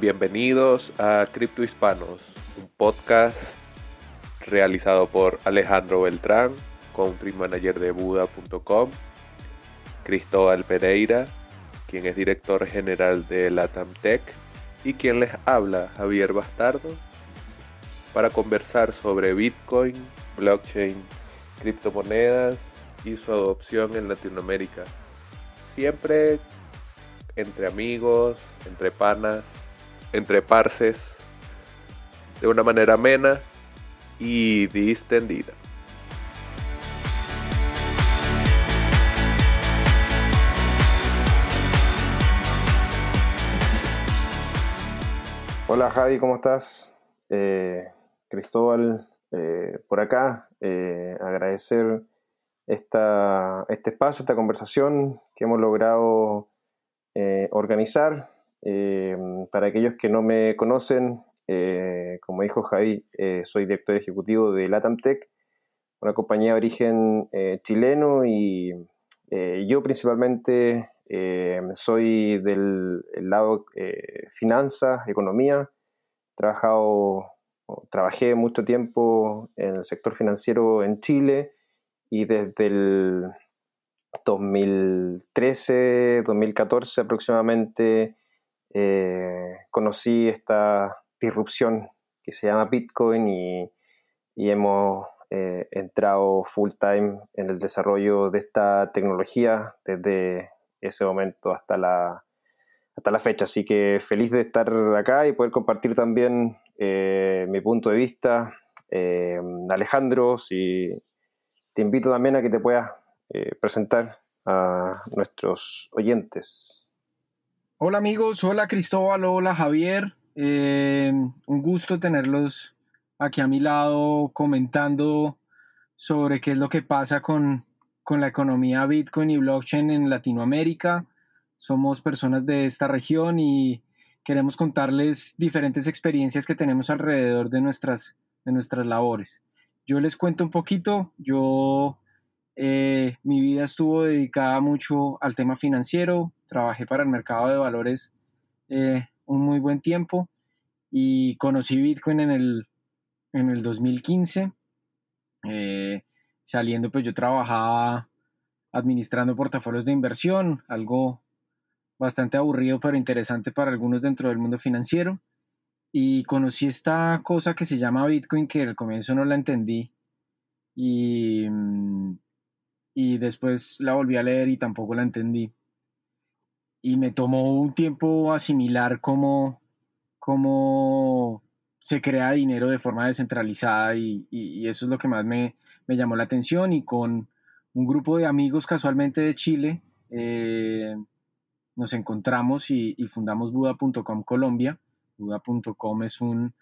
Bienvenidos a Cripto Hispanos, un podcast realizado por Alejandro Beltrán, country manager de Buda.com, Cristóbal Pereira, quien es director general de Latam Tech, y quien les habla, Javier Bastardo, para conversar sobre Bitcoin, blockchain, criptomonedas y su adopción en Latinoamérica. Siempre entre amigos, entre panas, entre parces, de una manera amena y distendida. Hola Javi, ¿cómo estás? Eh, Cristóbal, eh, por acá, eh, agradecer esta, este espacio, esta conversación que hemos logrado organizar. Eh, para aquellos que no me conocen, eh, como dijo Javi, soy director ejecutivo de LatamTech, una compañía de origen chileno y yo principalmente soy del lado finanzas, economía. trabajado, trabajé mucho tiempo en el sector financiero en Chile y desde el 2013, 2014 aproximadamente, eh, conocí esta disrupción que se llama Bitcoin y, hemos eh, entrado full time en el desarrollo de esta tecnología desde ese momento hasta la, hasta la fecha. Así que feliz de estar acá y poder compartir también eh, mi punto de vista. Alejandro, si te invito también a que te puedas eh, presentar a nuestros oyentes. Hola amigos, hola Cristóbal, hola Javier. Eh, un gusto tenerlos aquí a mi lado comentando sobre qué es lo que pasa con, con la economía Bitcoin y blockchain en Latinoamérica. Somos personas de esta región y queremos contarles diferentes experiencias que tenemos alrededor de nuestras, de nuestras labores. Yo les cuento un poquito, yo eh, mi vida estuvo dedicada mucho al tema financiero, trabajé para el mercado de valores eh, un muy buen tiempo y conocí Bitcoin en el, en el 2015. Eh, saliendo, pues yo trabajaba administrando portafolios de inversión, algo bastante aburrido pero interesante para algunos dentro del mundo financiero. Y conocí esta cosa que se llama Bitcoin que al comienzo no la entendí. Y mm, y después la volví a leer y tampoco la entendí. Y me tomó un tiempo asimilar cómo, cómo se crea dinero de forma descentralizada y, eso es lo que más me, llamó la atención y con un grupo de amigos casualmente de Chile eh, nos encontramos y, fundamos Buda.com Colombia. Buda.com es un,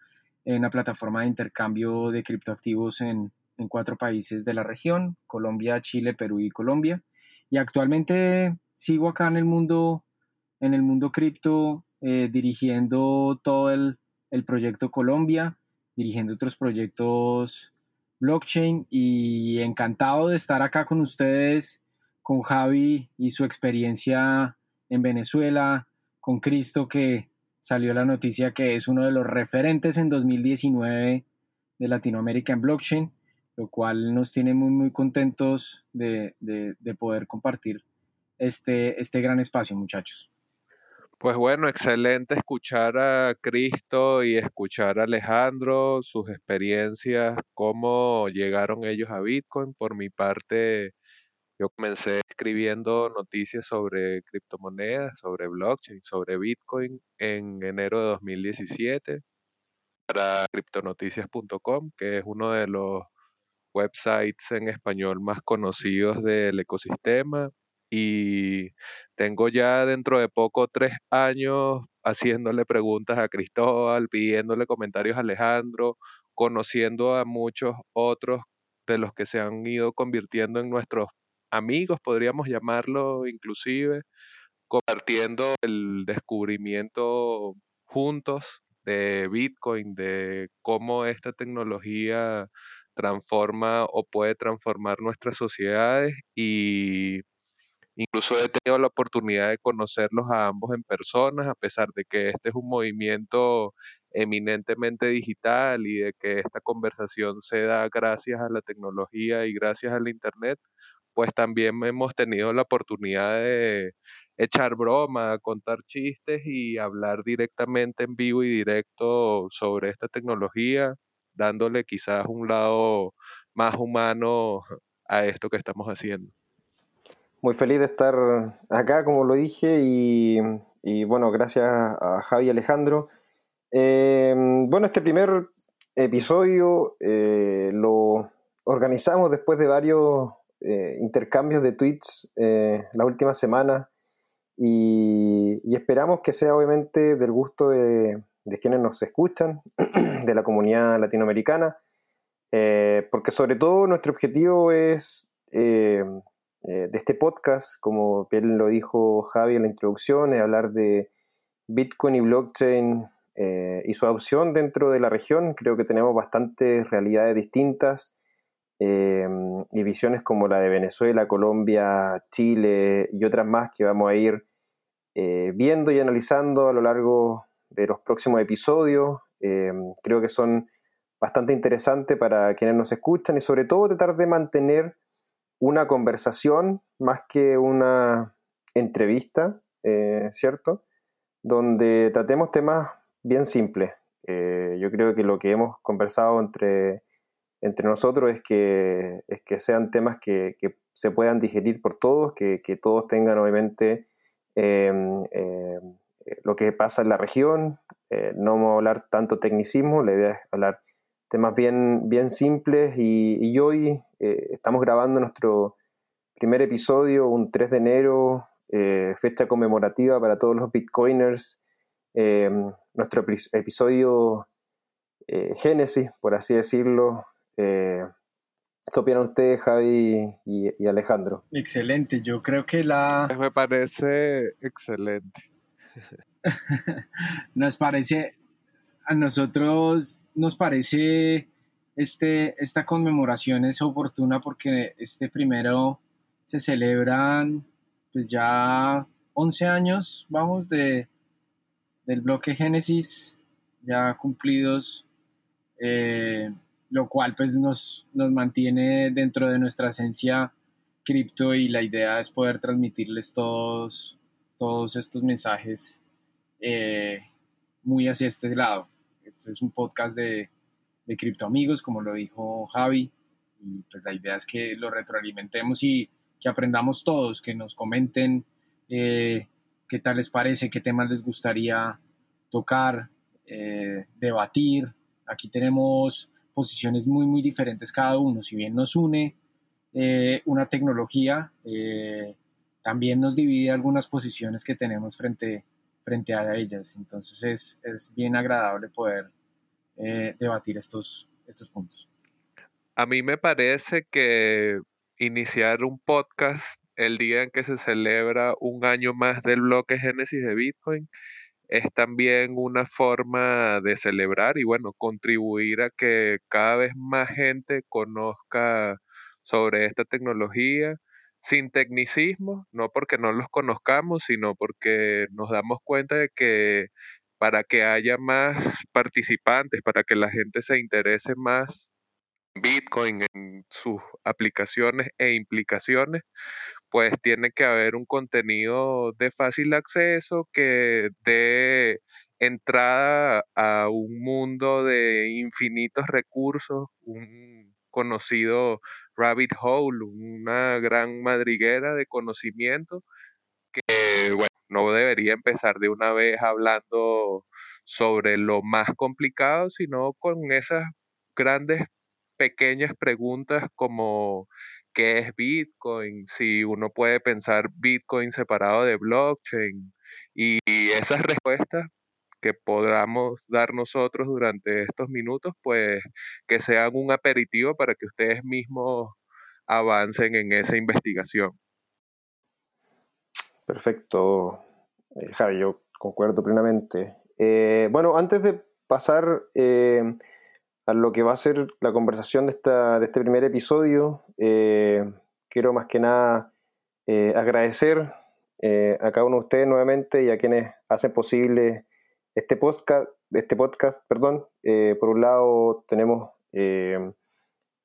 una plataforma de intercambio de criptoactivos en, en cuatro países de la región, Colombia, Chile, Perú y Colombia. Y actualmente sigo acá en el mundo, en el mundo cripto, eh, dirigiendo todo el, proyecto Colombia, dirigiendo otros proyectos blockchain y encantado de estar acá con ustedes, con Javi y su experiencia en Venezuela, con Cristo que salió la noticia que es uno de los referentes en 2019 de Latinoamérica en blockchain lo cual nos tiene muy, muy contentos de, poder compartir este, este gran espacio, muchachos. Pues bueno, excelente escuchar a Cristo y escuchar a Alejandro, sus experiencias, cómo llegaron ellos a Bitcoin. Por mi parte, yo comencé escribiendo noticias sobre criptomonedas, sobre blockchain, sobre Bitcoin en enero de 2017 para criptonoticias.com, que es uno de los websites en español más conocidos del ecosistema y tengo ya dentro de poco tres años haciéndole preguntas a Cristóbal, pidiéndole comentarios a Alejandro, conociendo a muchos otros de los que se han ido convirtiendo en nuestros amigos, podríamos llamarlo inclusive, compartiendo el descubrimiento juntos de Bitcoin, de cómo esta tecnología transforma o puede transformar nuestras sociedades y Incluso he tenido la oportunidad de conocerlos a ambos en personas, a pesar de que este es un movimiento eminentemente digital y de que esta conversación se da gracias a la tecnología y gracias al Internet, pues también hemos tenido la oportunidad de echar broma, contar chistes y hablar directamente en vivo y directo sobre esta tecnología, dándole quizás un lado más humano a esto que estamos haciendo. Muy feliz de estar acá, como lo dije, y, bueno, gracias a Javi y Alejandro. Em, bueno, este primer episodio eh, lo organizamos después de varios eh, intercambios de tweets eh, la última semana y, esperamos que sea obviamente del gusto de, de quienes nos escuchan, de la comunidad latinoamericana, porque sobre todo nuestro objetivo es eh, de este podcast, como bien lo dijo Javi en la introducción, es hablar de Bitcoin y blockchain eh, y su adopción dentro de la región. Creo que tenemos bastantes realidades distintas eh, y visiones como la de Venezuela, Colombia, Chile y otras más que vamos a ir viendo y analizando a lo largo de los próximos episodios. creo que son bastante interesantes para quienes nos escuchan y sobre todo tratar de mantener una conversación más que una entrevista, eh, ¿cierto? Donde tratemos temas bien simples. Eh, yo creo que lo que hemos conversado entre, entre nosotros es que, es que sean temas que, se puedan digerir por todos, que, todos tengan obviamente em, em, lo que pasa en la región. Eh, no vamos a hablar tanto tecnicismo, la idea es hablar temas bien, bien simples y, hoy eh, estamos grabando nuestro primer episodio, un 3 de enero, eh, fecha conmemorativa para todos los bitcoiners, eh, nuestro episodio Génesis, por así decirlo. ¿Qué opinan ustedes, Javi y, Alejandro? Excelente, yo creo que la... Me parece excelente. Nos parece, a nosotros nos parece este, esta conmemoración es oportuna porque este primero se celebran pues ya 11 años, vamos, de, del bloque Génesis, ya cumplidos, eh, lo cual pues nos, nos mantiene dentro de nuestra esencia cripto y la idea es poder transmitirles todos, todos estos mensajes eh, muy hacia este lado. Este es un podcast de, de Cripto Amigos, como lo dijo Javi, y pues la idea es que lo retroalimentemos y que aprendamos todos, que nos comenten eh, qué tal les parece, qué temas les gustaría tocar, eh, debatir. Aquí tenemos posiciones muy, muy diferentes cada uno. Si bien nos une eh, una tecnología, también nos divide algunas posiciones que tenemos frente frente a ellas. Entonces es, es bien agradable poder eh, debatir estos, estos puntos. A mí me parece que iniciar un podcast el día en que se celebra un año más del bloque Génesis de Bitcoin es también una forma de celebrar y bueno, contribuir a que cada vez más gente conozca sobre esta tecnología sin tecnicismo, no porque no los conozcamos, sino porque nos damos cuenta de que para que haya más participantes, para que la gente se interese más Bitcoin, en sus aplicaciones e implicaciones, pues tiene que haber un contenido de fácil acceso que dé entrada a un mundo de infinitos recursos, un conocido rabbit hole, una gran madriguera de conocimiento no debería empezar de una vez hablando sobre lo más complicado, sino con esas grandes pequeñas preguntas como qué es Bitcoin, si uno puede pensar Bitcoin separado de blockchain y esas respuestas que podamos dar nosotros durante estos minutos, pues que sean un aperitivo para que ustedes mismos avancen en esa investigación. Perfecto, eh, Javi, yo concuerdo plenamente. Eh, bueno, antes de pasar eh, a lo que va a ser la conversación de, esta, de este primer episodio, quiero más que nada eh, agradecer eh, a cada uno de ustedes nuevamente y a quienes hacen posible este podcast, este podcast perdón. por un lado tenemos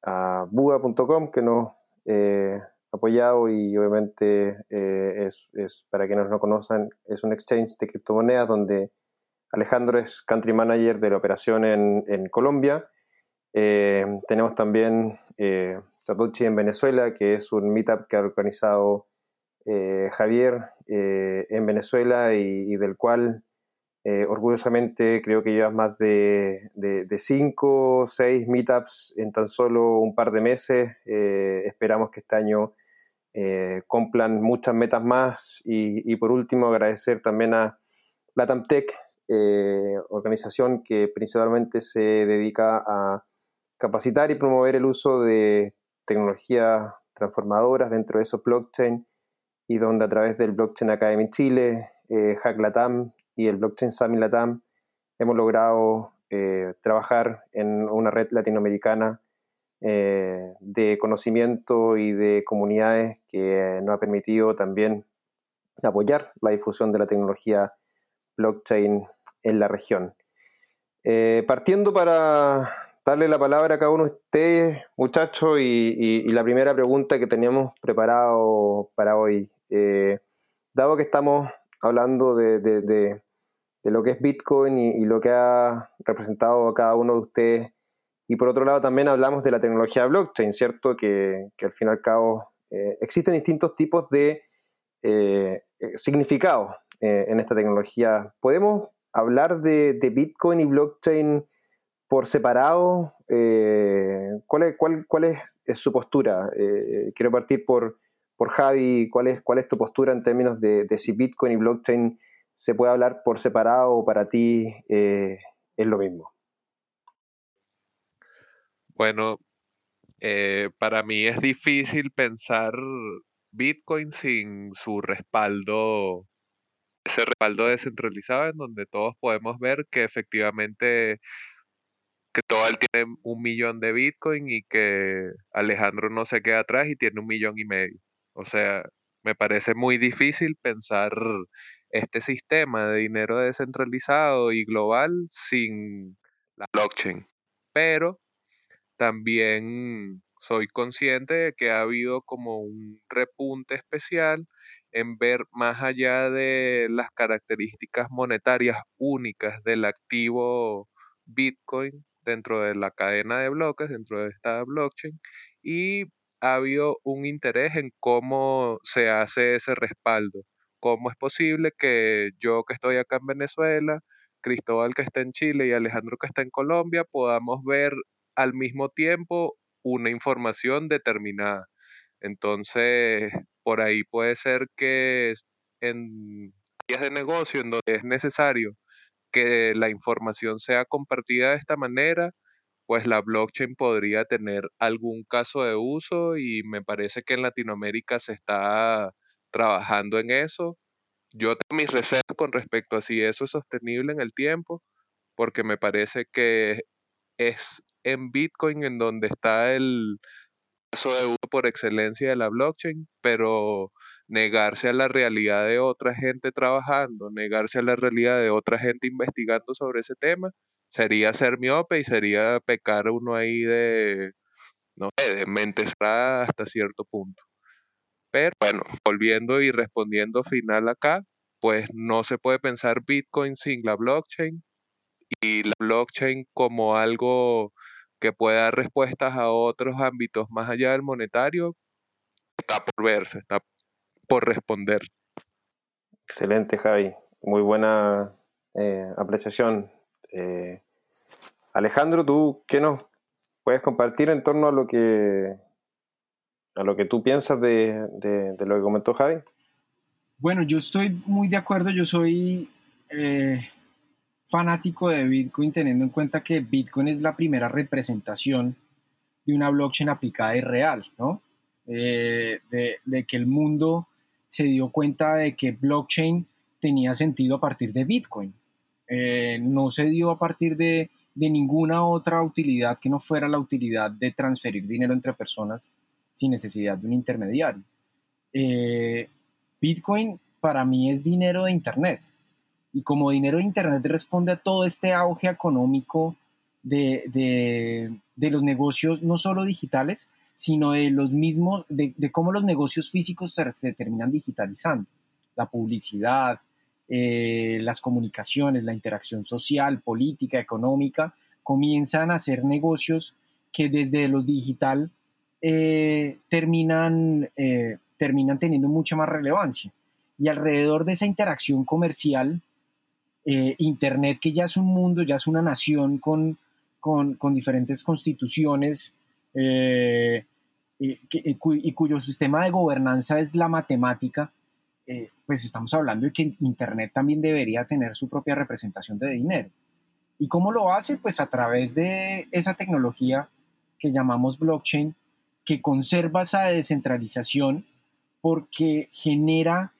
a buga.com que nos apoyado y obviamente es, es, para quienes no conozcan, es un exchange de criptomonedas donde Alejandro es country manager de la operación en, Colombia. Eh, tenemos también eh, Satoshi en Venezuela, que es un meetup que ha organizado eh, Javier eh, en Venezuela y, del cual orgullosamente creo que llevas más de, de, cinco o seis meetups en tan solo un par de meses. esperamos que este año cumplan muchas metas más y, por último agradecer también a LatamTech, eh, organización que principalmente se dedica a capacitar y promover el uso de tecnologías transformadoras dentro de esos blockchain y donde a través del Blockchain Academy Chile, eh, Hack Latam y el Blockchain Summit Latam hemos logrado eh, trabajar en una red latinoamericana de conocimiento y de comunidades que nos ha permitido también apoyar la difusión de la tecnología blockchain en la región. Eh, partiendo para darle la palabra a cada uno de ustedes, muchachos, y, la primera pregunta que teníamos preparado para hoy. Eh, dado que estamos hablando de, lo que es Bitcoin y, lo que ha representado a cada uno de ustedes, y por otro lado también hablamos de la tecnología blockchain, ¿cierto? Que, al fin y al cabo eh, existen distintos tipos de significados en esta tecnología. ¿Podemos hablar de, Bitcoin y blockchain por separado? Eh, ¿cuál, es, cuál, cuál es, su postura? Eh, quiero partir por, por Javi. ¿Cuál es, ¿Cuál es tu postura en términos de, si Bitcoin y blockchain se puede hablar por separado o para ti eh, es lo mismo? Bueno, para mí es difícil pensar Bitcoin sin su respaldo ese respaldo descentralizado en donde todos podemos ver que efectivamente que todo tiene un millón de Bitcoin y que Alejandro no se queda atrás y tiene un millón y medio. O sea, me parece muy difícil pensar este sistema de dinero descentralizado y global sin la blockchain. Pero también soy consciente de que ha habido como un repunte especial en ver más allá de las características monetarias únicas del activo Bitcoin dentro de la cadena de bloques, dentro de esta blockchain, y ha habido un interés en cómo se hace ese respaldo. ¿Cómo es posible que yo que estoy acá en Venezuela, Cristóbal que está en Chile y Alejandro que está en Colombia podamos ver al mismo tiempo una información determinada? Entonces, por ahí puede ser que en áreas de negocio en donde es necesario que la información sea compartida de esta manera, pues la blockchain podría tener algún caso de uso y me parece que en Latinoamérica se está trabajando en eso. Yo tengo mis reservas con respecto a si eso es sostenible en el tiempo, porque me parece que es en Bitcoin en donde está el, caso de uso por excelencia de la blockchain, pero negarse a la realidad de otra gente trabajando, negarse a la realidad de otra gente investigando sobre ese tema, sería ser miope y sería pecar uno ahí de, no de mente cerrada hasta cierto punto. Pero bueno, volviendo y respondiendo final acá, pues no se puede pensar Bitcoin sin la blockchain y la blockchain como algo que puede dar respuestas a otros ámbitos más allá del monetario, está por verse, está por responder. Excelente, Javi. Muy buena eh, apreciación. Eh, Alejandro, ¿tú qué nos puedes compartir en torno a lo que a lo que tú piensas de, lo que comentó Javi? Bueno, yo estoy muy de acuerdo. Yo soy eh, fanático de Bitcoin teniendo en cuenta que Bitcoin es la primera representación de una blockchain aplicada y real, ¿no? Eh, de, que el mundo se dio cuenta de que blockchain tenía sentido a partir de Bitcoin. Eh, no se dio a partir de, de ninguna otra utilidad que no fuera la utilidad de transferir dinero entre personas sin necesidad de un intermediario. Bitcoin para mí es dinero de Internet. Y como dinero de Internet responde a todo este auge económico de, los negocios, no solo digitales, sino de los mismos, de, cómo los negocios físicos se, terminan digitalizando. La publicidad, eh, las comunicaciones, la interacción social, política, económica, comienzan a ser negocios que desde lo digital eh, terminan, eh, terminan teniendo mucha más relevancia. Y alrededor de esa interacción comercial, Internet, que ya es un mundo, ya es una nación con, con, diferentes constituciones y, cuyo sistema de gobernanza es la matemática, pues estamos hablando de que Internet también debería tener su propia representación de dinero. ¿Y cómo lo hace? Pues a través de esa tecnología que llamamos blockchain, que conserva esa descentralización porque genera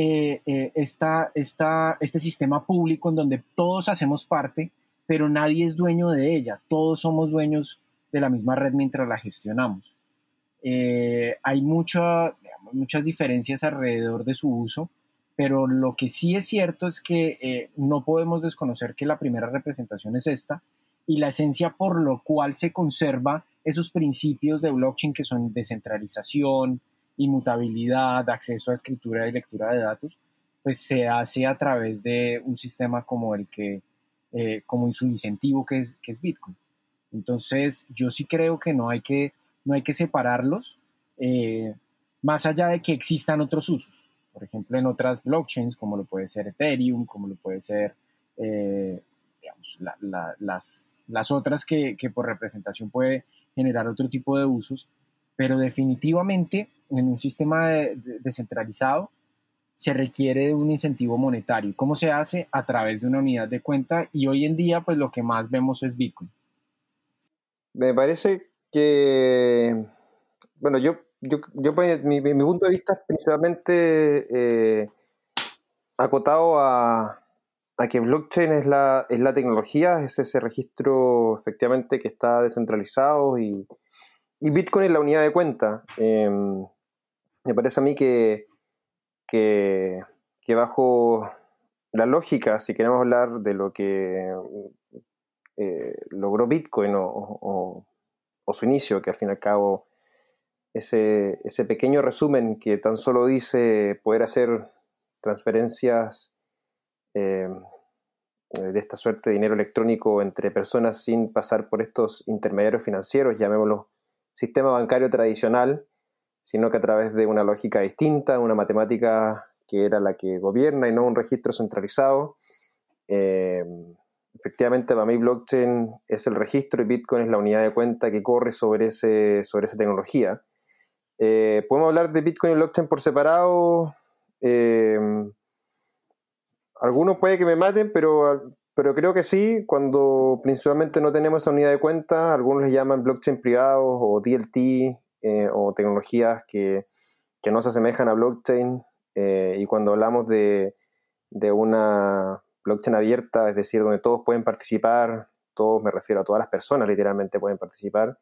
eh, eh, este sistema público en donde todos hacemos parte, pero nadie es dueño de ella, todos somos dueños de la misma red mientras la gestionamos. Eh, hay muchas diferencias alrededor de su uso, pero lo que sí es cierto es que eh, no podemos desconocer que la primera representación es esta y la esencia por lo cual se conserva esos principios de blockchain que son descentralización, inmutabilidad, acceso a escritura y lectura de datos, pues se hace a través de un sistema como el que, eh, como su incentivo que es, Bitcoin. Entonces, yo sí creo que no hay que, no hay que separarlos, eh, más allá de que existan otros usos por ejemplo, en otras blockchains, como lo puede ser Ethereum, como lo puede ser, eh, digamos, las, las otras que, que, por representación puede generar otro tipo de usos, pero definitivamente en un sistema descentralizado se requiere un incentivo monetario. ¿Cómo se hace? A través de una unidad de cuenta y hoy en día pues lo que más vemos es Bitcoin. Me parece que, bueno, yo yo, yo pues, mi, mi, punto de vista es principalmente eh, acotado a, a, que blockchain es la, es la tecnología, es ese registro efectivamente que está descentralizado y, y Bitcoin es la unidad de cuenta. Em, me parece a mí que, que, bajo la lógica, si queremos hablar de lo que eh, logró Bitcoin o, su inicio, que al fin y al cabo ese, ese pequeño resumen que tan solo dice poder hacer transferencias eh, de esta suerte de dinero electrónico entre personas sin pasar por estos intermediarios financieros, llamémoslo sistema bancario tradicional, sino que a través de una lógica distinta, una matemática que era la que gobierna y no un registro centralizado. Eh, efectivamente, para mí blockchain es el registro y Bitcoin es la unidad de cuenta que corre sobre, ese, sobre esa tecnología. Eh, Podemos hablar de Bitcoin y blockchain por separado. Eh, algunos puede que me maten, pero, pero creo que sí, cuando principalmente no tenemos esa unidad de cuenta, algunos les llaman blockchain privados o DLT eh, o tecnologías que, que, no se asemejan a blockchain. y cuando hablamos de, de una blockchain abierta, es decir, donde todos pueden participar, todos me refiero a todas las personas literalmente pueden participar,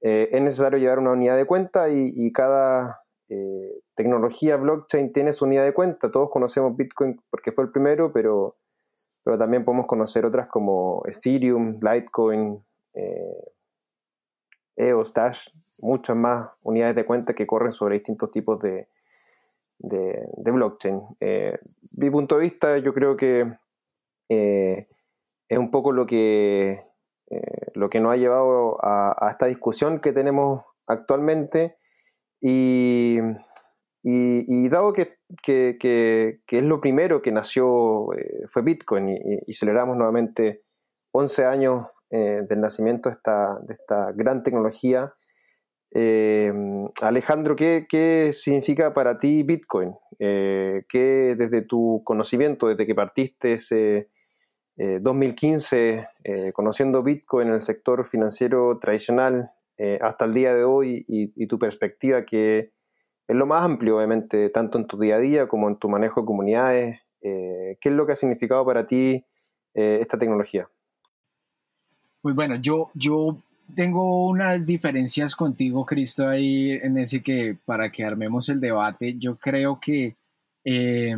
eh, es necesario llevar una unidad de cuenta y, cada eh, tecnología blockchain tiene su unidad de cuenta. Todos conocemos Bitcoin porque fue el primero, pero, pero también podemos conocer otras como Ethereum, Litecoin, eh, EOS, Dash, muchas más unidades de cuenta que corren sobre distintos tipos de, blockchain. mi punto de vista, yo creo que es un poco lo que eh, lo que nos ha llevado a, esta discusión que tenemos actualmente y, y, dado que, que, es lo primero que nació, eh, fue Bitcoin y, celebramos nuevamente 11 años eh, del nacimiento de esta, de esta gran tecnología. Alejandro, ¿qué, ¿qué, significa para ti Bitcoin? ¿Qué desde tu conocimiento, desde que partiste ese 2015, eh, eh, conociendo Bitcoin en el sector financiero tradicional eh, hasta el día de hoy y, tu perspectiva que es lo más amplio, obviamente, tanto en tu día a día como en tu manejo de comunidades. ¿Qué es lo que ha significado para ti esta tecnología? Pues bueno, yo, yo tengo unas diferencias contigo, Cristo, ahí en ese que para que armemos el debate, yo creo que eh,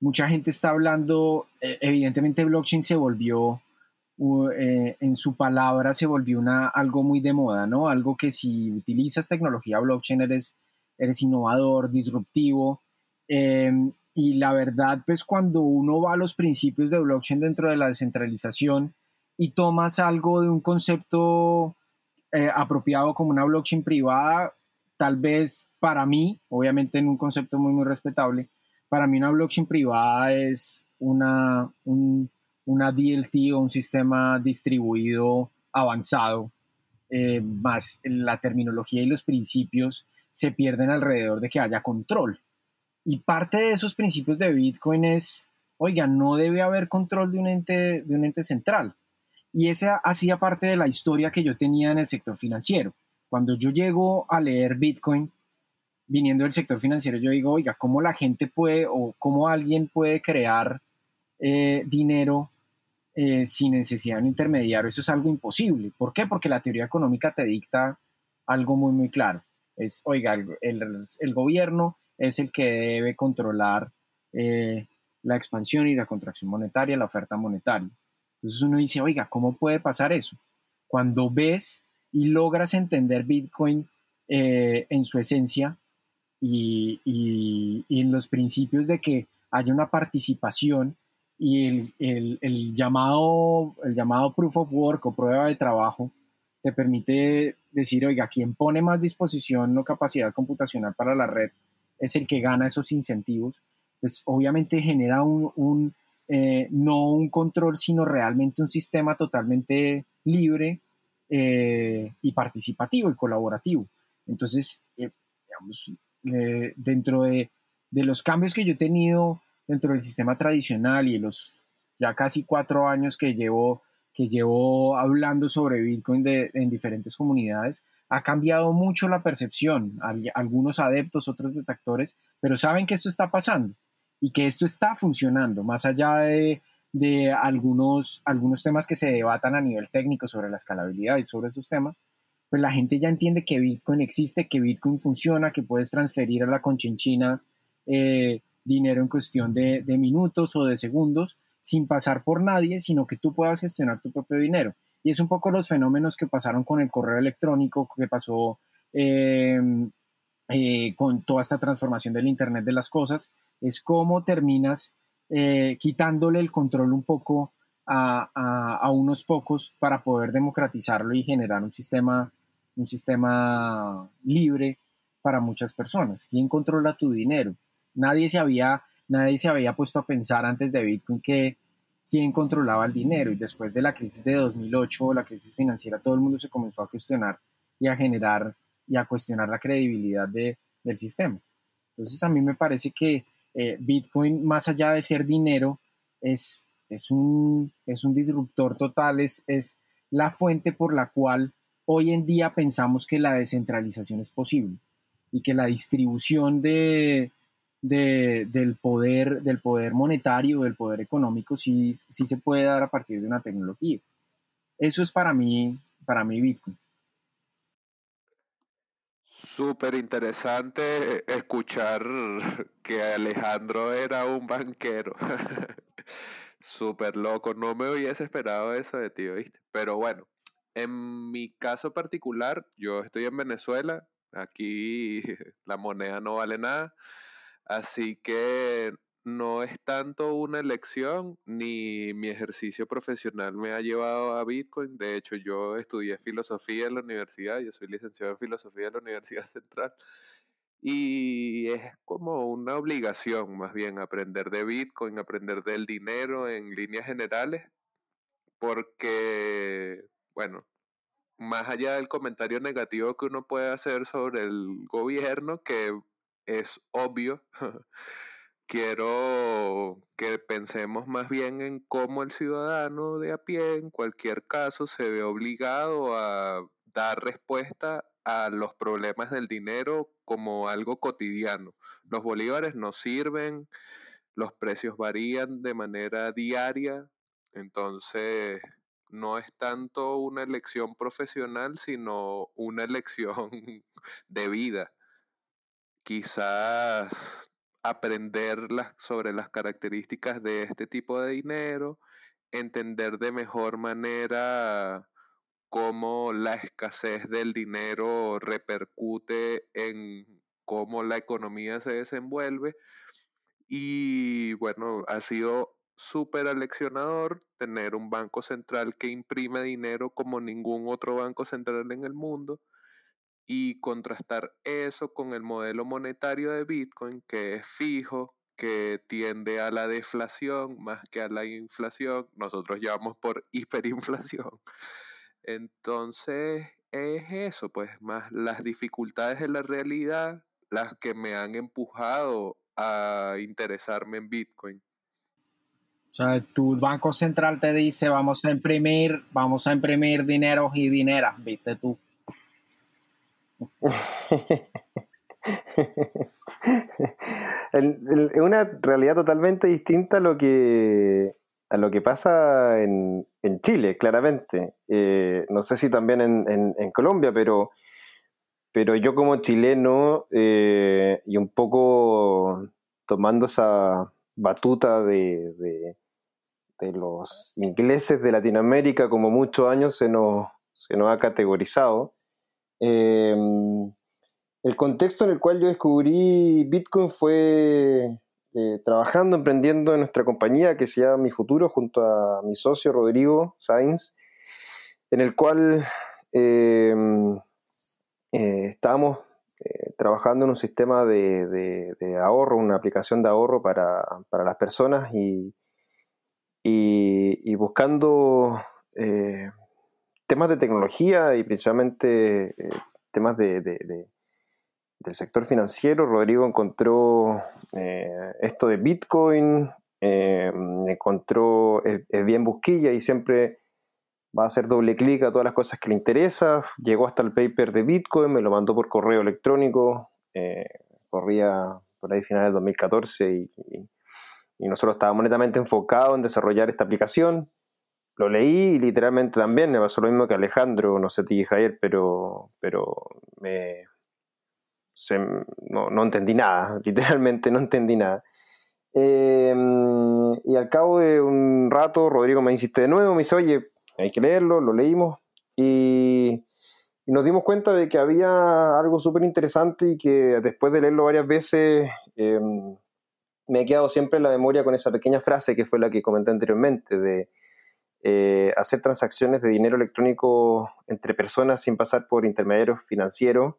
mucha gente está hablando, eh, evidentemente blockchain se volvió, eh, en su palabra se volvió una, algo muy de moda, ¿no? Algo que si utilizas tecnología blockchain eres, eres innovador, disruptivo. y la verdad, pues cuando uno va a los principios de blockchain dentro de la descentralización, y tomas algo de un concepto eh, apropiado como una blockchain privada, tal vez para mí, obviamente en un concepto muy, muy respetable, para mí una blockchain privada es una, una DLT o un sistema distribuido avanzado, eh, más la terminología y los principios se pierden alrededor de que haya control. Y parte de esos principios de Bitcoin es, oiga, no debe haber control de un ente, de un ente central. Y esa hacía parte de la historia que yo tenía en el sector financiero. Cuando yo llego a leer Bitcoin, viniendo del sector financiero, yo digo, oiga, ¿cómo la gente puede o cómo alguien puede crear eh, dinero eh, sin necesidad de un intermediario? Eso es algo imposible. ¿Por qué? Porque la teoría económica te dicta algo muy, muy claro. Es, oiga, el, gobierno es el que debe controlar eh, la expansión y la contracción monetaria, la oferta monetaria. Entonces uno dice, oiga, ¿cómo puede pasar eso? Cuando ves y logras entender Bitcoin eh, en su esencia y, en los principios de que haya una participación y el, llamado, el llamado proof of work o prueba de trabajo te permite decir, oiga, quien pone más disposición o capacidad computacional para la red es el que gana esos incentivos, pues obviamente genera un eh, no un control, sino realmente un sistema totalmente libre eh, y participativo y colaborativo. Entonces, eh, digamos, dentro de, los cambios que yo he tenido dentro del sistema tradicional y los ya casi cuatro años que llevo, que llevo hablando sobre Bitcoin en diferentes comunidades, ha cambiado mucho la percepción. algunos adeptos, otros detractores, pero saben que esto está pasando y que esto está funcionando, más allá de, algunos, algunos temas que se debatan a nivel técnico sobre la escalabilidad y sobre esos temas, pues la gente ya entiende que Bitcoin existe, que Bitcoin funciona, que puedes transferir a la conchinchina eh, dinero en cuestión de, minutos o de segundos sin pasar por nadie, sino que tú puedas gestionar tu propio dinero. Y es un poco los fenómenos que pasaron con el correo electrónico, que pasó eh, eh, con toda esta transformación del Internet de las Cosas, es cómo terminas eh, quitándole el control un poco a, unos pocos para poder democratizarlo y generar un sistema, un sistema libre para muchas personas. ¿Quién controla tu dinero? Nadie se había, nadie se había puesto a pensar antes de Bitcoin que quién controlaba el dinero y después de la crisis de 2008, la crisis financiera, todo el mundo se comenzó a cuestionar y a generar y a cuestionar la credibilidad de, del sistema. Entonces a mí me parece que eh, Bitcoin, más allá de ser dinero, es, es, un, es un disruptor total, es, es la fuente por la cual hoy en día pensamos que la descentralización es posible y que la distribución de, del, poder, del poder monetario, del poder económico, sí, sí se puede dar a partir de una tecnología. Eso es para mí, para mí Bitcoin. Súper interesante escuchar que Alejandro era un banquero. Súper loco, no me hubiese esperado eso de ti, ¿viste? Pero bueno, en mi caso particular, yo estoy en Venezuela, aquí la moneda no vale nada, así que no es tanto una elección ni mi ejercicio profesional me ha llevado a Bitcoin. De hecho, yo estudié filosofía en la universidad, yo soy licenciado en filosofía en la Universidad Central. Y es como una obligación más bien aprender de Bitcoin, aprender del dinero en líneas generales, porque, bueno, más allá del comentario negativo que uno puede hacer sobre el gobierno, que es obvio, quiero que pensemos más bien en cómo el ciudadano de a pie en cualquier caso se ve obligado a dar respuesta a los problemas del dinero como algo cotidiano. Los bolívares no sirven, los precios varían de manera diaria, entonces no es tanto una elección profesional, sino una elección de vida. Quizás aprender sobre las características de este tipo de dinero, entender de mejor manera cómo la escasez del dinero repercute en cómo la economía se desenvuelve. Y bueno, ha sido súper aleccionador tener un banco central que imprime dinero como ningún otro banco central en el mundo y contrastar eso con el modelo monetario de Bitcoin que es fijo, que tiende a la deflación más que a la inflación. Nosotros llamamos por hiperinflación. Entonces es eso, pues más las dificultades de la realidad las que me han empujado a interesarme en Bitcoin. O sea, tu banco central te dice, vamos a imprimir, vamos a imprimir dinero y dinera, viste tú. Es una realidad totalmente distinta a lo que, a lo que pasa en, Chile, claramente. Eh, no sé si también en, Colombia, pero, pero yo como chileno eh, y un poco tomando esa batuta de, de, los ingleses de Latinoamérica, como muchos años se nos, se nos ha categorizado. Em, el contexto en el cual yo descubrí Bitcoin fue eh, trabajando, emprendiendo en nuestra compañía que se llama Mi Futuro, junto a mi socio Rodrigo Sainz, en el cual em, eh, estábamos eh, trabajando en un sistema de, ahorro, una aplicación de ahorro para, las personas y, y, buscando eh, temas de tecnología y principalmente eh, temas de, del sector financiero. Rodrigo encontró esto de Bitcoin, encontró, es bien busquilla y siempre va a hacer doble clic a todas las cosas que le interesa, llegó hasta el paper de Bitcoin, me lo mandó por correo electrónico, eh, corría por ahí final del 2014 y, nosotros estábamos netamente enfocados en desarrollar esta aplicación. Lo leí literalmente también me pasó lo mismo que Alejandro, no sé ti Javier, pero, pero me, no, entendí nada, literalmente no entendí nada. Em, y al cabo de un rato, Rodrigo me insiste de nuevo, me dice, oye, hay que leerlo, lo leímos y, nos dimos cuenta de que había algo súper interesante y que después de leerlo varias veces em, me he quedado siempre en la memoria con esa pequeña frase que fue la que comenté anteriormente de eh, hacer transacciones de dinero electrónico entre personas sin pasar por intermediarios financieros.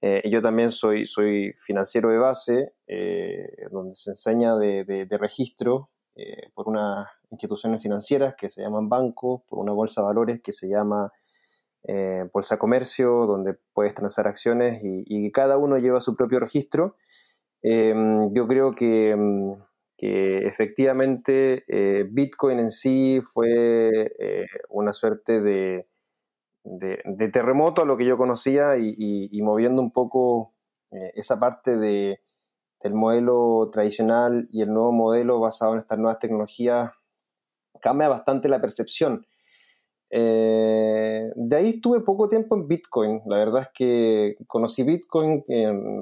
Eh, yo también soy, soy financiero de base, eh, donde se enseña de, de registro por una instituciones financieras que se llaman bancos, por una bolsa de valores que se llama eh, Bolsa Comercio, donde puedes transar acciones y, cada uno lleva su propio registro. Em, yo creo que, em, efectivamente eh, Bitcoin en sí fue eh, una suerte de, terremoto a lo que yo conocía y, moviendo un poco esa parte de, del modelo tradicional y el nuevo modelo basado en estas nuevas tecnologías cambia bastante la percepción. Eh, de ahí estuve poco tiempo en Bitcoin. La verdad es que conocí Bitcoin,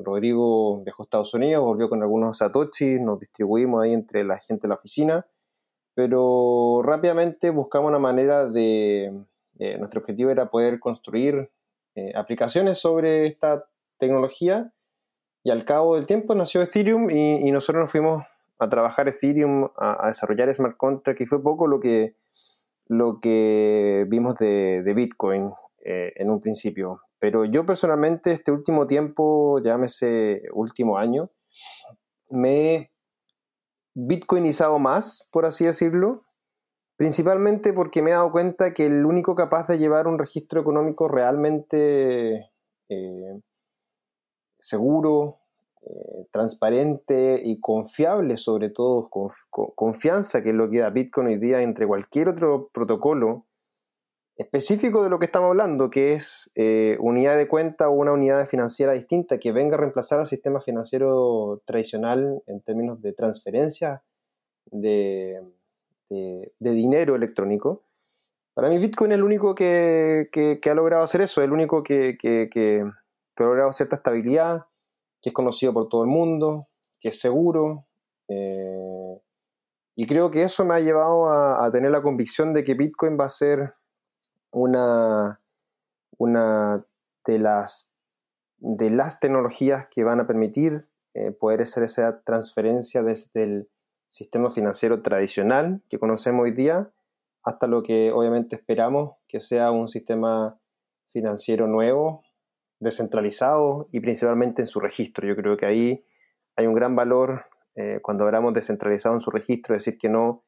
Rodrigo viajó a Estados Unidos, volvió con algunos Satoshi, nos distribuimos ahí entre la gente de la oficina, pero rápidamente buscamos una manera de... Eh, nuestro objetivo era poder construir eh, aplicaciones sobre esta tecnología y al cabo del tiempo nació Ethereum y nosotros nos fuimos a trabajar Ethereum, a, desarrollar smart contract, y fue poco lo que, lo que vimos de, Bitcoin eh, en un principio. Pero yo personalmente este último tiempo, llámese último año, me he bitcoinizado más, por así decirlo, principalmente porque me he dado cuenta que el único capaz de llevar un registro económico realmente eh, seguro, eh, transparente y confiable, sobre todo con, confianza, que es lo que da Bitcoin hoy día entre cualquier otro protocolo específico de lo que estamos hablando, que es eh, unidad de cuenta o una unidad financiera distinta que venga a reemplazar al sistema financiero tradicional en términos de transferencia de, de, dinero electrónico. Para mí Bitcoin es el único que, ha logrado hacer eso, el único que, ha logrado cierta estabilidad, que es conocido por todo el mundo, que es seguro. Eh, y creo que eso me ha llevado a, tener la convicción de que Bitcoin va a ser una, una de, las, de las tecnologías que van a permitir eh, poder hacer esa transferencia desde el sistema financiero tradicional que conocemos hoy día hasta lo que obviamente esperamos que sea un sistema financiero nuevo, descentralizado y principalmente en su registro. Yo creo que ahí hay un gran valor eh, cuando hablamos descentralizado en su registro, es decir, que no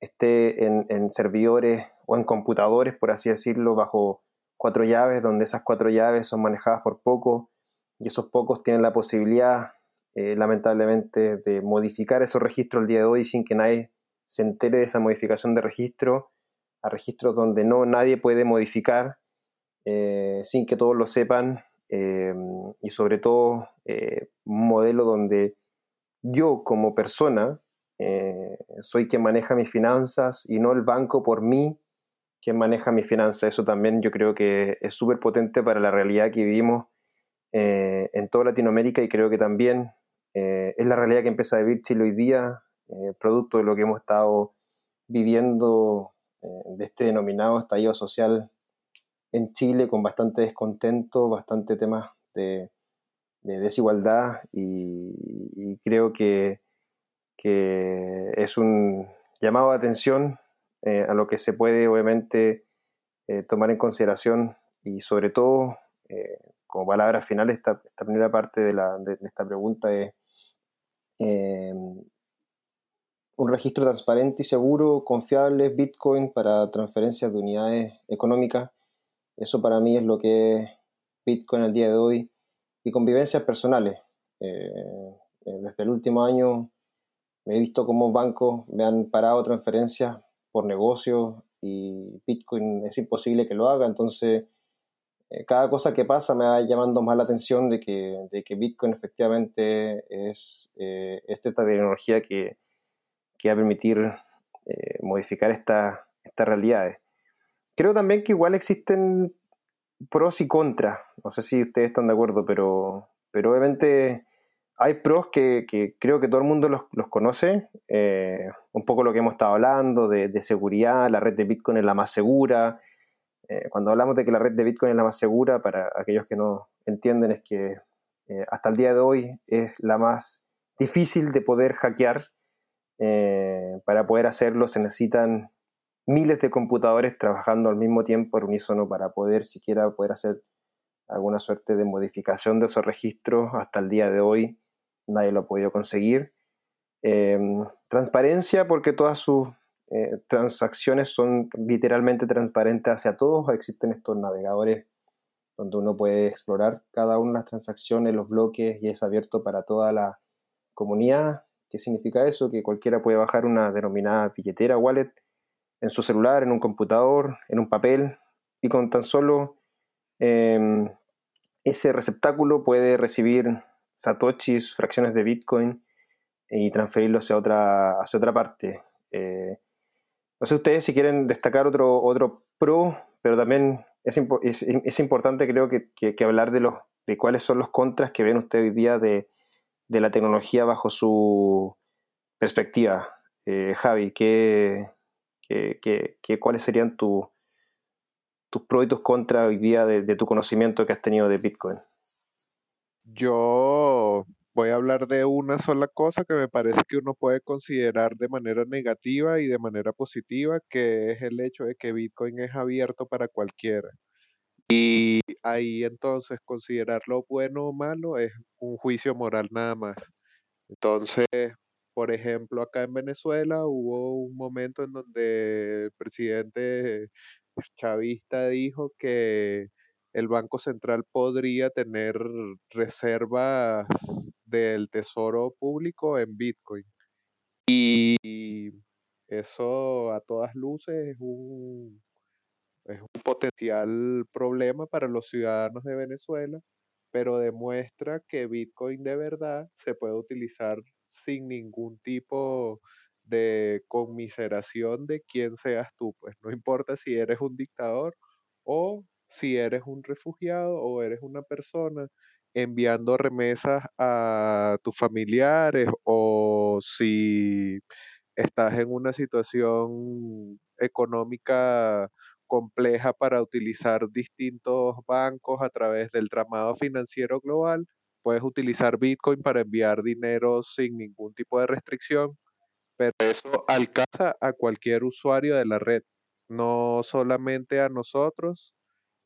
esté en, servidores o en computadores, por así decirlo, bajo cuatro llaves, donde esas cuatro llaves son manejadas por pocos y esos pocos tienen la posibilidad, eh, lamentablemente, de modificar esos registros el día de hoy sin que nadie se entere de esa modificación de registro a registros donde no nadie puede modificar eh, sin que todos lo sepan eh, y sobre todo eh, un modelo donde yo como persona soy quien maneja mis finanzas y no el banco por mí quien maneja mis finanzas. Eso también yo creo que es súper potente para la realidad que vivimos en toda Latinoamérica y creo que también es la realidad que empieza a vivir Chile hoy día, producto de lo que hemos estado viviendo eh, de este denominado estallido social en Chile con bastante descontento, bastante temas de, desigualdad y, creo que, es un llamado de atención eh, a lo que se puede obviamente eh, tomar en consideración y sobre todo como palabra final esta, esta primera parte de, la, de esta pregunta es un registro transparente y seguro, confiable, Bitcoin para transferencias de unidades económicas. Eso para mí es lo que es Bitcoin al día de hoy. Y convivencias personales. Eh, eh, desde el último año me he visto cómo bancos me han parado transferencias por negocios y Bitcoin es imposible que lo haga. Entonces, eh, cada cosa que pasa me va llamando más la atención de que, de que Bitcoin efectivamente es, esta tecnología que, que va a permitir eh, modificar estas realidades. Creo también que igual existen pros y contras. No sé si ustedes están de acuerdo, pero, pero obviamente hay pros que, creo que todo el mundo los, conoce. Eh, un poco lo que hemos estado hablando de, seguridad, la red de Bitcoin es la más segura. Eh, cuando hablamos de que la red de Bitcoin es la más segura, para aquellos que no entienden, es que hasta el día de hoy es la más difícil de poder hackear eh, para poder hacerlo se necesitan miles de computadores trabajando al mismo tiempo al unísono para poder siquiera poder hacer alguna suerte de modificación de esos registros. Hasta el día de hoy nadie lo ha podido conseguir. Eh, transparencia porque todas sus eh, transacciones son literalmente transparentes hacia todos. Existen estos navegadores donde uno puede explorar cada una de las transacciones, los bloques y es abierto para toda la comunidad. ¿Qué significa eso? Que cualquiera puede bajar una denominada billetera, wallet, en su celular, en un computador, en un papel, y con tan solo em, ese receptáculo puede recibir satoshis, fracciones de Bitcoin, y transferirlo hacia otra, hacia otra parte. Eh, no sé ustedes si quieren destacar otro, otro pro, pero también es, es, importante creo que, que, hablar de, los, de cuáles son los contras que ven ustedes hoy día de, de la tecnología bajo su perspectiva. Eh, Javi, ¿qué, cuáles serían tus pros y tus contras hoy día de, tu conocimiento que has tenido de Bitcoin? Yo voy a hablar de una sola cosa que me parece que uno puede considerar de manera negativa y de manera positiva, que es el hecho de que Bitcoin es abierto para cualquiera. Y ahí entonces considerarlo bueno o malo es un juicio moral nada más. Entonces, por ejemplo, acá en Venezuela hubo un momento en donde el presidente chavista dijo que el Banco Central podría tener reservas del tesoro público en Bitcoin. Y eso a todas luces es un es un potencial problema para los ciudadanos de Venezuela, pero demuestra que Bitcoin de verdad se puede utilizar sin ningún tipo de conmiseración de quién seas tú, pues no importa si eres un dictador o si eres un refugiado o eres una persona enviando remesas a tus familiares o si estás en una situación económica compleja para utilizar distintos bancos a través del tramado financiero global, puedes utilizar Bitcoin para enviar dinero sin ningún tipo de restricción, pero eso alcanza a cualquier usuario de la red, no solamente a nosotros,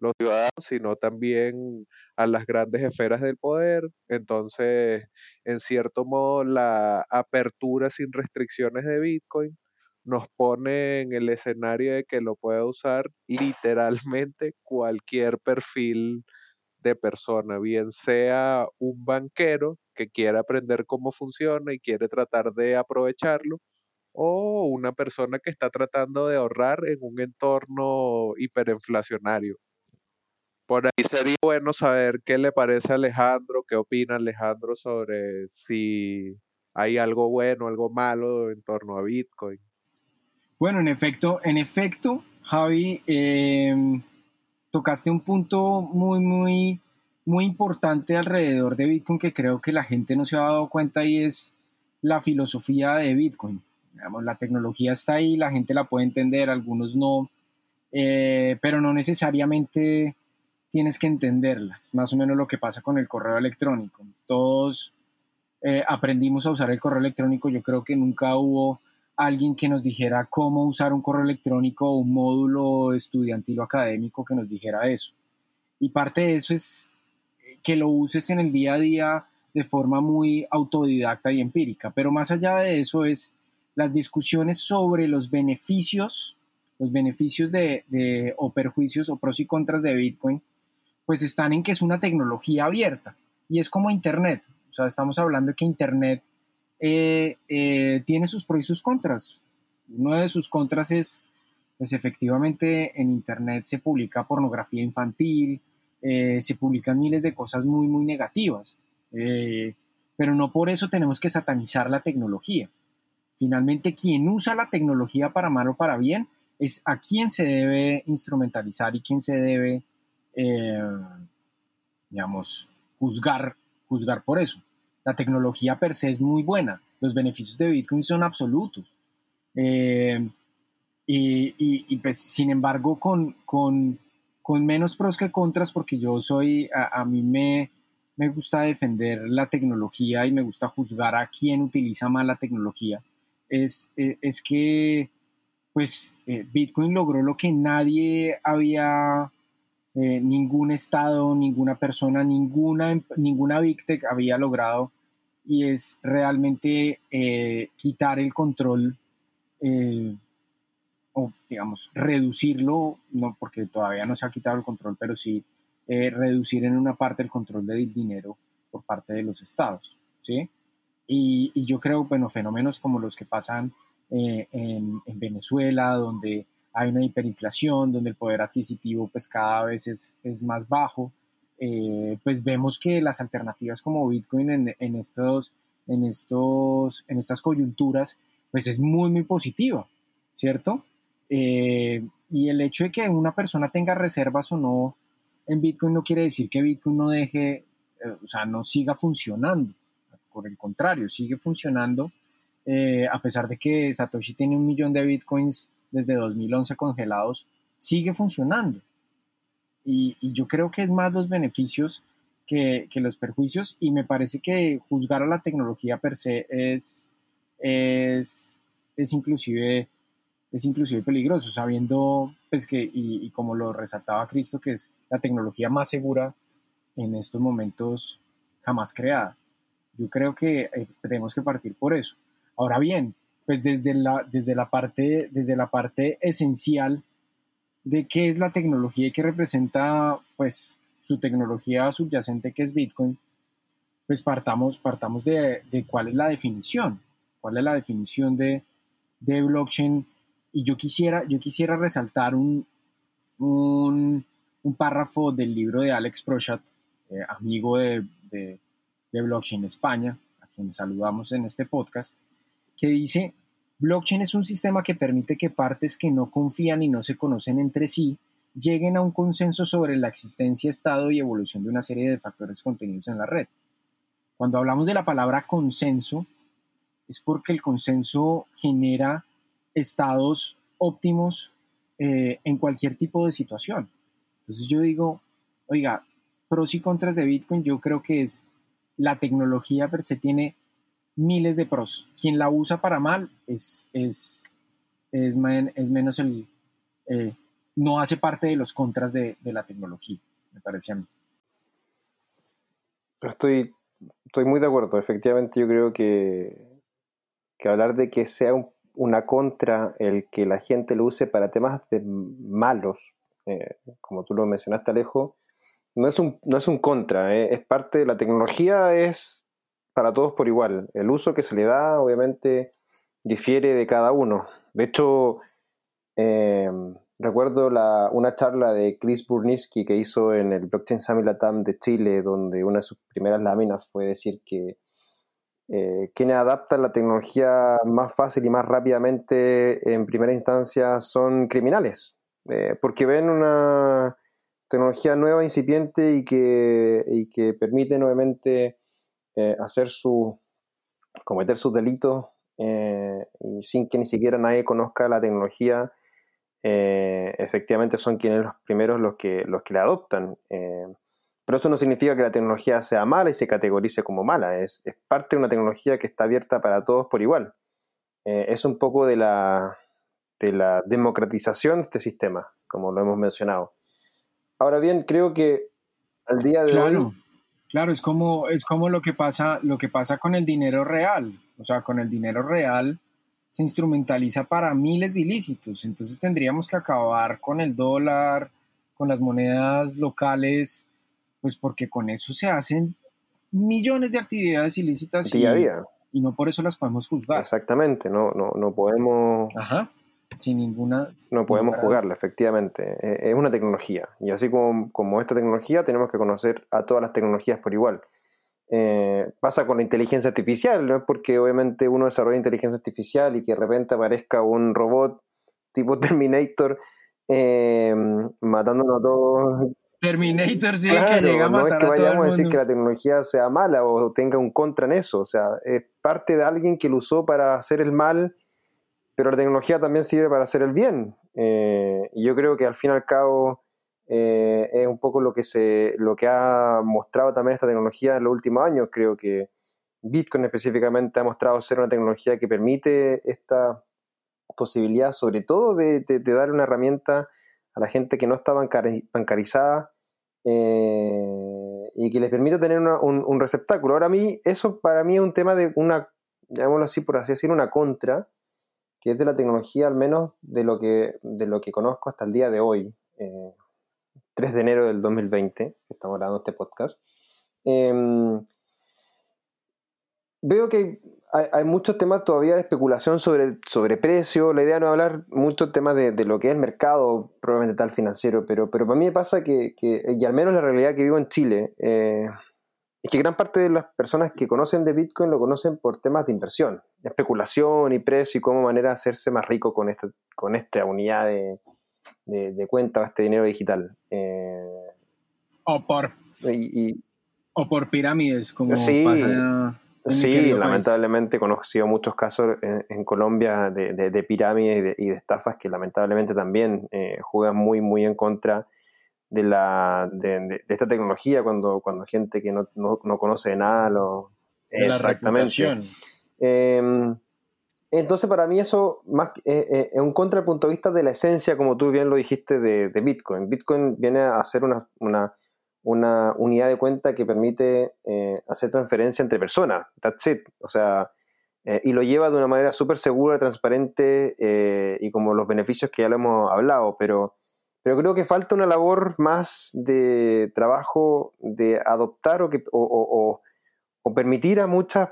los ciudadanos, sino también a las grandes esferas del poder. Entonces, en cierto modo, la apertura sin restricciones de Bitcoin nos pone en el escenario de que lo pueda usar literalmente cualquier perfil de persona, bien sea un banquero que quiera aprender cómo funciona y quiere tratar de aprovecharlo, o una persona que está tratando de ahorrar en un entorno hiperinflacionario. Por ahí sería bueno saber qué le parece a Alejandro, qué opina Alejandro sobre si hay algo bueno, algo malo en torno a Bitcoin. Bueno, en efecto, en efecto, Javi, em, tocaste un punto muy, muy, muy importante alrededor de Bitcoin que creo que la gente no se ha dado cuenta y es la filosofía de Bitcoin. la tecnología está ahí, la gente la puede entender, algunos no, eh, pero no necesariamente tienes que entenderlas, más o menos lo que pasa con el correo electrónico. Todos eh, aprendimos a usar el correo electrónico, yo creo que nunca hubo alguien que nos dijera cómo usar un correo electrónico o un módulo estudiantil o académico que nos dijera eso. Y parte de eso es que lo uses en el día a día de forma muy autodidacta y empírica. Pero más allá de eso es las discusiones sobre los beneficios, los beneficios de, o perjuicios o pros y contras de Bitcoin pues están en que es una tecnología abierta y es como Internet. O sea, estamos hablando que Internet eh, eh, tiene sus pros y sus contras. Uno de sus contras es, pues efectivamente en Internet se publica pornografía infantil, eh, se publican miles de cosas muy, muy negativas. pero no por eso tenemos que satanizar la tecnología. Finalmente, quien usa la tecnología para mal o para bien es a quien se debe instrumentalizar y quien se debe digamos, juzgar, juzgar por eso. La tecnología per se es muy buena, los beneficios de Bitcoin son absolutos. Eh, y, pues, sin embargo, con, con, con, menos pros que contras, porque yo soy, a, mí me, me gusta defender la tecnología y me gusta juzgar a quien utiliza mal la tecnología, es, es, que pues eh, Bitcoin logró lo que nadie había eh, ningún Estado, ninguna persona, ninguna, ninguna había logrado y es realmente eh, quitar el control eh, o digamos reducirlo, no porque todavía no se ha quitado el control, pero sí reducir en una parte el control del dinero por parte de los estados, ¿sí? Y, yo creo, bueno, fenómenos como los que pasan en Venezuela, donde hay una hiperinflación, donde el poder adquisitivo pues cada vez es, es más bajo, eh, pues vemos que las alternativas como Bitcoin en, en, estos, en, estos, en estas coyunturas pues es muy, muy positiva, ¿cierto? Eh, y el hecho de que una persona tenga reservas o no en Bitcoin no quiere decir que Bitcoin no deje, eh, o sea, no siga funcionando. Por el contrario, sigue funcionando a pesar de que Satoshi tiene un millón de Bitcoins desde 2011 congelados, sigue funcionando. Y, yo creo que es más los beneficios que, los perjuicios y me parece que juzgar a la tecnología per se es, es, es, inclusive, es inclusive peligroso, sabiendo pues que, y, como lo resaltaba Cristo, que es la tecnología más segura en estos momentos jamás creada. Yo creo que eh, tenemos que partir por eso. Ahora bien, pues desde la, desde la, parte, desde la parte esencial de qué es la tecnología y qué representa pues su tecnología subyacente que es Bitcoin, pues partamos, partamos de, de cuál es la definición, cuál es la definición de, de blockchain. Y yo quisiera, yo quisiera resaltar un, un, un párrafo del libro de Alex Prochat, eh, amigo de, de, de Blockchain España, a quien saludamos en este podcast, que dice Blockchain es un sistema que permite que partes que no confían y no se conocen entre sí lleguen a un consenso sobre la existencia, estado y evolución de una serie de factores contenidos en la red. Cuando hablamos de la palabra consenso, es porque el consenso genera estados óptimos eh, en cualquier tipo de situación. Entonces yo digo, oiga, pros y contras de Bitcoin, yo creo que es la tecnología per se tiene miles de pros. Quien la usa para mal es, es, es, menos el... Eh, no hace parte de los contras de, la tecnología, me parece a mí. Estoy, estoy muy de acuerdo. Efectivamente, yo creo que, que hablar de que sea una contra el que la gente lo use para temas de malos, eh, como tú lo mencionaste, Alejo, no es un, no es un contra, eh, es parte de la tecnología, es para todos por igual. El uso que se le da, obviamente, difiere de cada uno. De hecho, eh, recuerdo una charla de Chris Burniski que hizo en el Blockchain Summit de Chile, donde una de sus primeras láminas fue decir que eh, quienes adaptan la tecnología más fácil y más rápidamente en primera instancia son criminales, eh, porque ven una tecnología nueva, incipiente y que, y que permite nuevamente eh, hacer su, cometer sus delitos eh, y sin que ni siquiera nadie conozca la tecnología, eh, efectivamente son quienes los primeros los que, los que la adoptan. pero eso no significa que la tecnología sea mala y se categorice como mala, es, es parte de una tecnología que está abierta para todos por igual. es un poco de la, de la democratización de este sistema, como lo hemos mencionado. Ahora bien, creo que al día de hoy Claro, es como, es como lo, que pasa, lo que pasa con el dinero real. O sea, con el dinero real se instrumentaliza para miles de ilícitos. Entonces tendríamos que acabar con el dólar, con las monedas locales, pues porque con eso se hacen millones de actividades ilícitas día y, a día. y no por eso las podemos juzgar. Exactamente, no, no, no podemos... Ajá sin ninguna... No podemos jugarla, efectivamente. Eh, es una tecnología. Y así como, como, esta tecnología, tenemos que conocer a todas las tecnologías por igual. Eh, pasa con la inteligencia artificial, no es porque obviamente uno desarrolla inteligencia artificial y que de repente aparezca un robot tipo Terminator eh, matándonos a todos. Terminator sí que llega a matar No es que vayamos a, decir que la tecnología sea mala o tenga un contra en eso. O sea, es parte de alguien que lo usó para hacer el mal pero la tecnología también sirve para hacer el bien. Eh, y yo creo que al fin y al cabo eh, es un poco lo que, se, lo que ha mostrado también esta tecnología en los últimos años. Creo que Bitcoin específicamente ha mostrado ser una tecnología que permite esta posibilidad, sobre todo de, dar una herramienta a la gente que no está bancarizada eh, y que les permite tener un, receptáculo. Ahora a mí, eso para mí es un tema de una, llamémoslo así, por así decir, una contra, que es de la tecnología, al menos de lo que, de lo que conozco hasta el día de hoy, 3 eh, de enero del 2020, que estamos grabando este podcast, em, veo que hay, muchos temas todavía de especulación sobre, sobre precio. La idea no es hablar muchos temas de, de, lo que es el mercado, probablemente tal financiero, pero, pero para mí me pasa que, que, y al menos la realidad que vivo en Chile, eh, es que gran parte de las personas que conocen de Bitcoin lo conocen por temas de inversión, especulación y precio y cómo manera de hacerse más rico con esta, con esta unidad de, de, cuenta o este dinero digital. Eh, o por o por pirámides, como sí, Sí, lamentablemente he conocido muchos casos en, Colombia de, pirámides y de, estafas que lamentablemente también eh, juegan muy, muy en contra de, la, de, esta tecnología cuando, cuando gente que no, no, conoce de nada lo... Exactamente. Em, entonces para mí eso más eh, eh, es un contra punto de vista de la esencia, como tú bien lo dijiste, de, Bitcoin. Bitcoin viene a ser una, una, una unidad de cuenta que permite eh, hacer transferencia entre personas. That's it. O sea, y lo lleva de una manera súper segura, transparente y como los beneficios que ya lo hemos hablado, pero pero creo que falta una labor más de trabajo de adoptar o, que, o, permitir a muchas,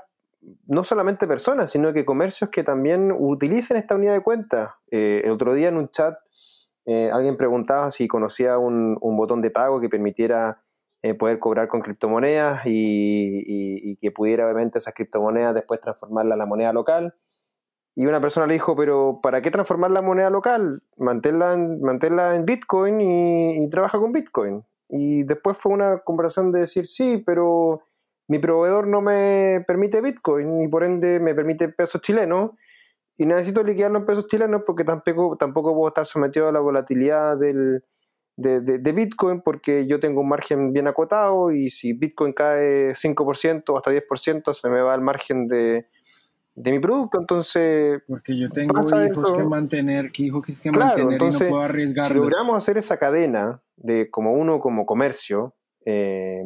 no solamente personas, sino que comercios que también utilicen esta unidad de cuenta. Eh, el otro día en un chat eh, alguien preguntaba si conocía un, botón de pago que permitiera eh, poder cobrar con criptomonedas y, y, que pudiera obviamente esas criptomonedas después transformarla en la moneda local. Y una persona le dijo, pero ¿para qué transformar la moneda local? Manténla en, en Bitcoin y, trabaja con Bitcoin. Y después fue una conversación de decir, sí, pero mi proveedor no me permite Bitcoin y por ende me permite pesos chilenos y necesito liquidarlo en pesos chilenos porque tampoco, tampoco puedo estar sometido a la volatilidad del, de, Bitcoin porque yo tengo un margen bien acotado y si Bitcoin cae 5% o hasta 10% se me va el margen de, de mi producto, entonces... Porque yo tengo hijos que mantener, que hijos que mantener entonces, y no puedo arriesgarlos. Si logramos hacer esa cadena de como uno como comercio, eh,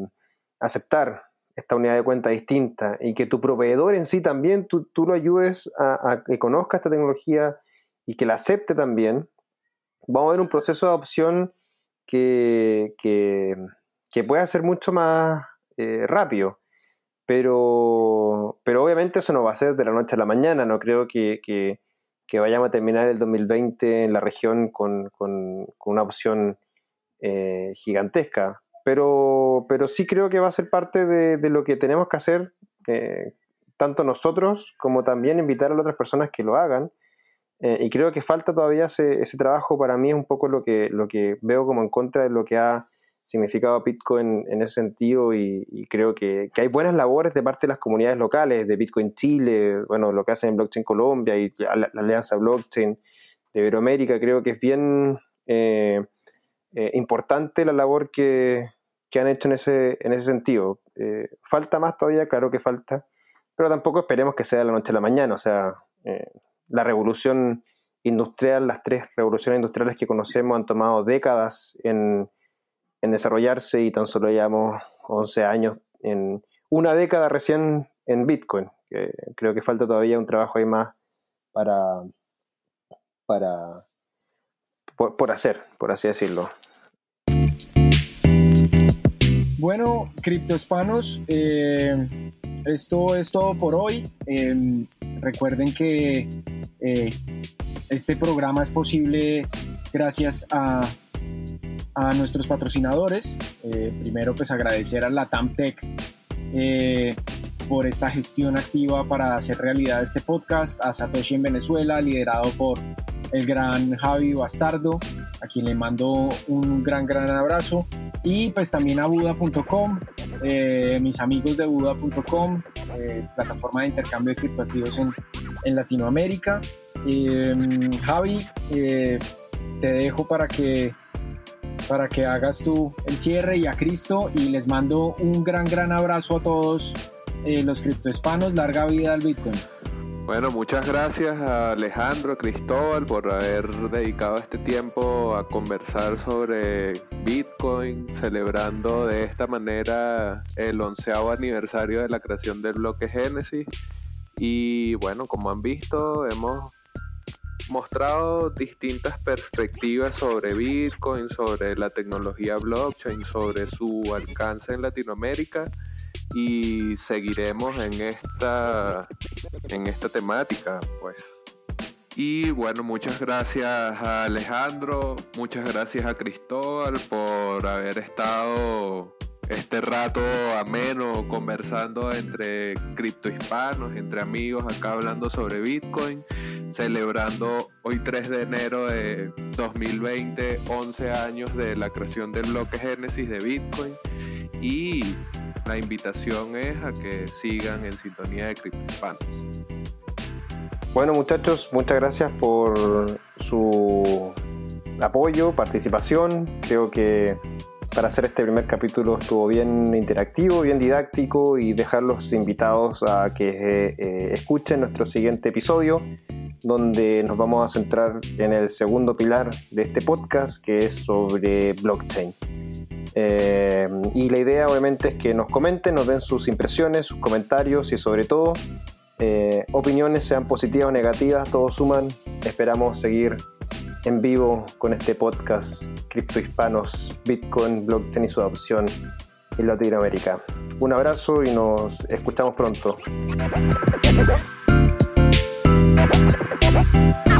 aceptar esta unidad de cuenta distinta y que tu proveedor en sí también, tú, tú lo ayudes a, que conozca esta tecnología y que la acepte también, vamos a ver un proceso de adopción que, que, que pueda ser mucho más eh, rápido. Pero, pero obviamente eso no va a ser de la noche a la mañana. No creo que, que, vayamos a terminar el 2020 en la región con, con, una opción eh, gigantesca. Pero, pero sí creo que va a ser parte de, de lo que tenemos que hacer, eh, tanto nosotros como también invitar a otras personas que lo hagan. Eh, y creo que falta todavía ese, ese, trabajo. Para mí es un poco lo que, lo que veo como en contra de lo que ha significado Bitcoin en ese sentido y, creo que, hay buenas labores de parte de las comunidades locales, de Bitcoin Chile, bueno, lo que hacen en Blockchain Colombia y la, Alianza Blockchain de Iberoamérica, creo que es bien eh, eh, importante la labor que, han hecho en ese, en ese sentido. Eh, falta más todavía, claro que falta, pero tampoco esperemos que sea de la noche a la mañana, o sea, la revolución industrial, las tres revoluciones industriales que conocemos han tomado décadas en en desarrollarse y tan solo llevamos 11 años en una década recién en Bitcoin. creo que falta todavía un trabajo ahí más para, para por, hacer, por así decirlo. Bueno, criptohispanos, eh, esto es todo por hoy. Em, recuerden que eh, este programa es posible gracias a a nuestros patrocinadores. Eh, primero, pues agradecer a la TAMTEC eh, por esta gestión activa para hacer realidad este podcast, a Satoshi en Venezuela, liderado por el gran Javi Bastardo, a quien le mando un gran, gran abrazo. Y pues también a Buda.com, eh, mis amigos de Buda.com, plataforma de intercambio de criptoactivos en, en Latinoamérica. Javi, te dejo para que para que hagas tú el cierre y a Cristo y les mando un gran, gran abrazo a todos eh, los criptohispanos. Larga vida al Bitcoin. Bueno, muchas gracias a Alejandro, Cristóbal por haber dedicado este tiempo a conversar sobre Bitcoin, celebrando de esta manera el onceavo aniversario de la creación del bloque Génesis. Y bueno, como han visto, hemos mostrado distintas perspectivas sobre Bitcoin, sobre la tecnología blockchain, sobre su alcance en Latinoamérica y seguiremos en esta en esta temática, pues. Y bueno, muchas gracias a Alejandro, muchas gracias a Cristóbal por haber estado este rato ameno conversando entre criptohispanos, entre amigos acá hablando sobre Bitcoin, celebrando hoy 3 de enero de 2020, 11 años de la creación del bloque Génesis de Bitcoin y la invitación es a que sigan en sintonía de criptohispanos. Bueno muchachos, muchas gracias por su apoyo, participación. Creo que para hacer este primer capítulo estuvo bien interactivo, bien didáctico y dejar los invitados a que eh, escuchen nuestro siguiente episodio donde nos vamos a centrar en el segundo pilar de este podcast que es sobre blockchain. Eh, y la idea obviamente es que nos comenten, nos den sus impresiones, sus comentarios y sobre todo eh, opiniones sean positivas o negativas, todos suman. Esperamos seguir en vivo con este podcast Cripto Hispanos, Bitcoin, Blockchain y su adopción en Latinoamérica. Un abrazo y nos escuchamos pronto. Música